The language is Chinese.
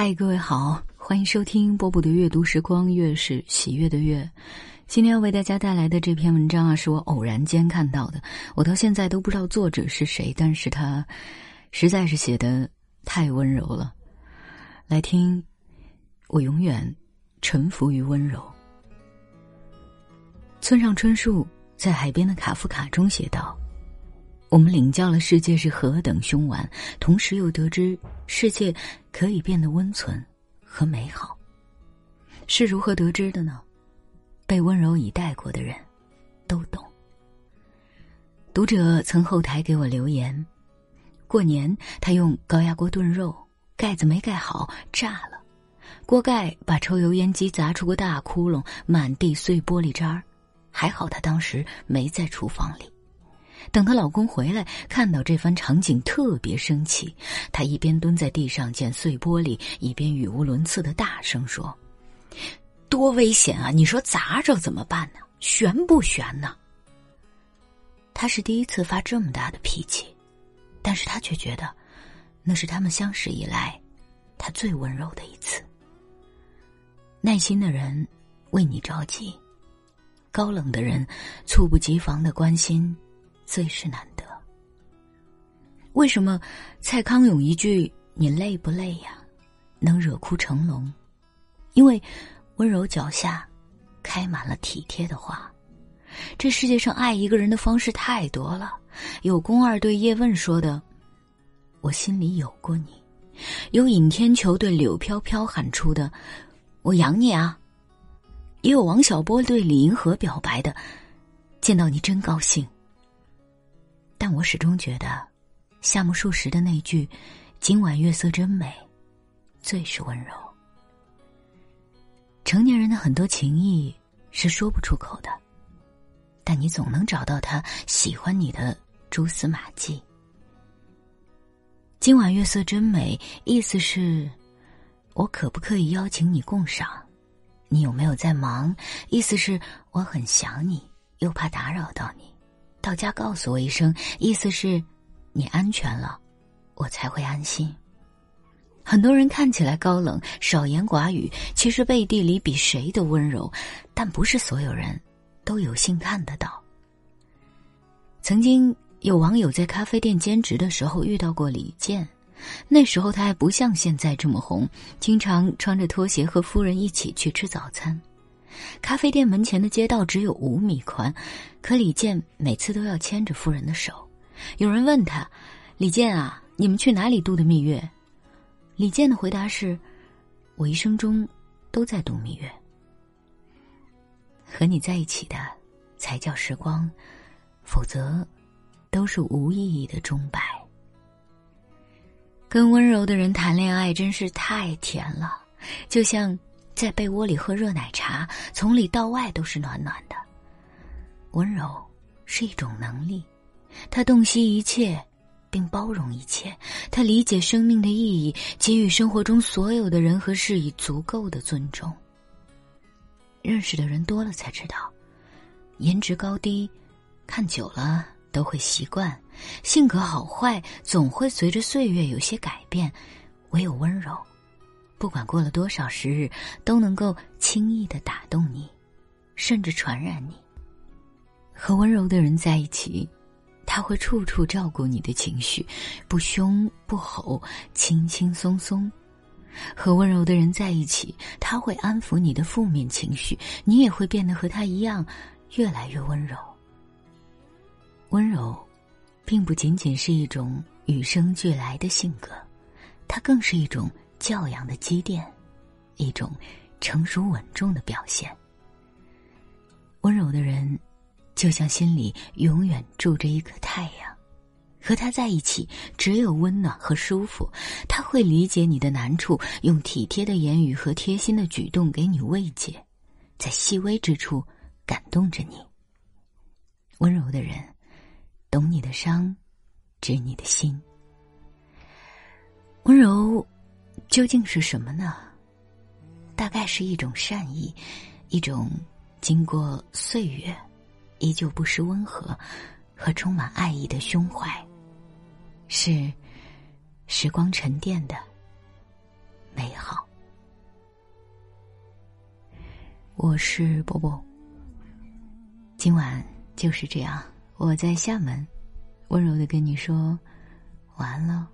嗨，各位好，欢迎收听波波的阅读时光，月是喜悦的月。今天要为大家带来的这篇文章啊，是我偶然间看到的，我到现在都不知道作者是谁，但是他实在是写的太温柔了。来听，我永远臣服于温柔。村上春树在《海边的卡夫卡》中写道。我们领教了世界是何等凶顽，同时又得知世界可以变得温存和美好。是如何得知的呢？被温柔以待过的人，都懂。读者曾后台给我留言：过年他用高压锅炖肉，盖子没盖好，炸了，锅盖把抽油烟机砸出个大窟窿，满地碎玻璃渣儿，还好他当时没在厨房里。等她老公回来，看到这番场景，特别生气。她一边蹲在地上捡碎玻璃，一边语无伦次的大声说：“多危险啊！你说砸着怎么办呢？悬不悬呢？”他是第一次发这么大的脾气，但是他却觉得，那是他们相识以来，他最温柔的一次。耐心的人为你着急，高冷的人猝不及防的关心。最是难得。为什么蔡康永一句“你累不累呀”，能惹哭成龙？因为温柔脚下开满了体贴的花。这世界上爱一个人的方式太多了，有宫二对叶问说的“我心里有过你”，有尹天仇对柳飘飘喊出的“我养你啊”，也有王小波对李银河表白的“见到你真高兴”。但我始终觉得，夏目漱石的那句“今晚月色真美”，最是温柔。成年人的很多情谊是说不出口的，但你总能找到他喜欢你的蛛丝马迹。今晚月色真美，意思是，我可不可以邀请你共赏？你有没有在忙？意思是，我很想你，又怕打扰到你。到家告诉我一声，意思是，你安全了，我才会安心。很多人看起来高冷、少言寡语，其实背地里比谁都温柔，但不是所有人都有幸看得到。曾经有网友在咖啡店兼职的时候遇到过李健，那时候他还不像现在这么红，经常穿着拖鞋和夫人一起去吃早餐。咖啡店门前的街道只有五米宽，可李健每次都要牵着夫人的手。有人问他：“李健啊，你们去哪里度的蜜月？”李健的回答是：“我一生中都在度蜜月。和你在一起的才叫时光，否则都是无意义的钟摆。跟温柔的人谈恋爱真是太甜了，就像……”在被窝里喝热奶茶，从里到外都是暖暖的。温柔是一种能力，它洞悉一切，并包容一切。它理解生命的意义，给予生活中所有的人和事以足够的尊重。认识的人多了才知道，颜值高低，看久了都会习惯；性格好坏，总会随着岁月有些改变。唯有温柔。不管过了多少时日，都能够轻易的打动你，甚至传染你。和温柔的人在一起，他会处处照顾你的情绪，不凶不吼，轻轻松松。和温柔的人在一起，他会安抚你的负面情绪，你也会变得和他一样，越来越温柔。温柔，并不仅仅是一种与生俱来的性格，它更是一种。教养的积淀，一种成熟稳重的表现。温柔的人，就像心里永远住着一颗太阳，和他在一起只有温暖和舒服。他会理解你的难处，用体贴的言语和贴心的举动给你慰藉，在细微之处感动着你。温柔的人，懂你的伤，知你的心。温柔。究竟是什么呢？大概是一种善意一种经过岁月依旧不失温和和充满爱意的胸怀是时光沉淀的美好。我是波波今晚就是这样。我在厦门温柔的跟你说晚安了。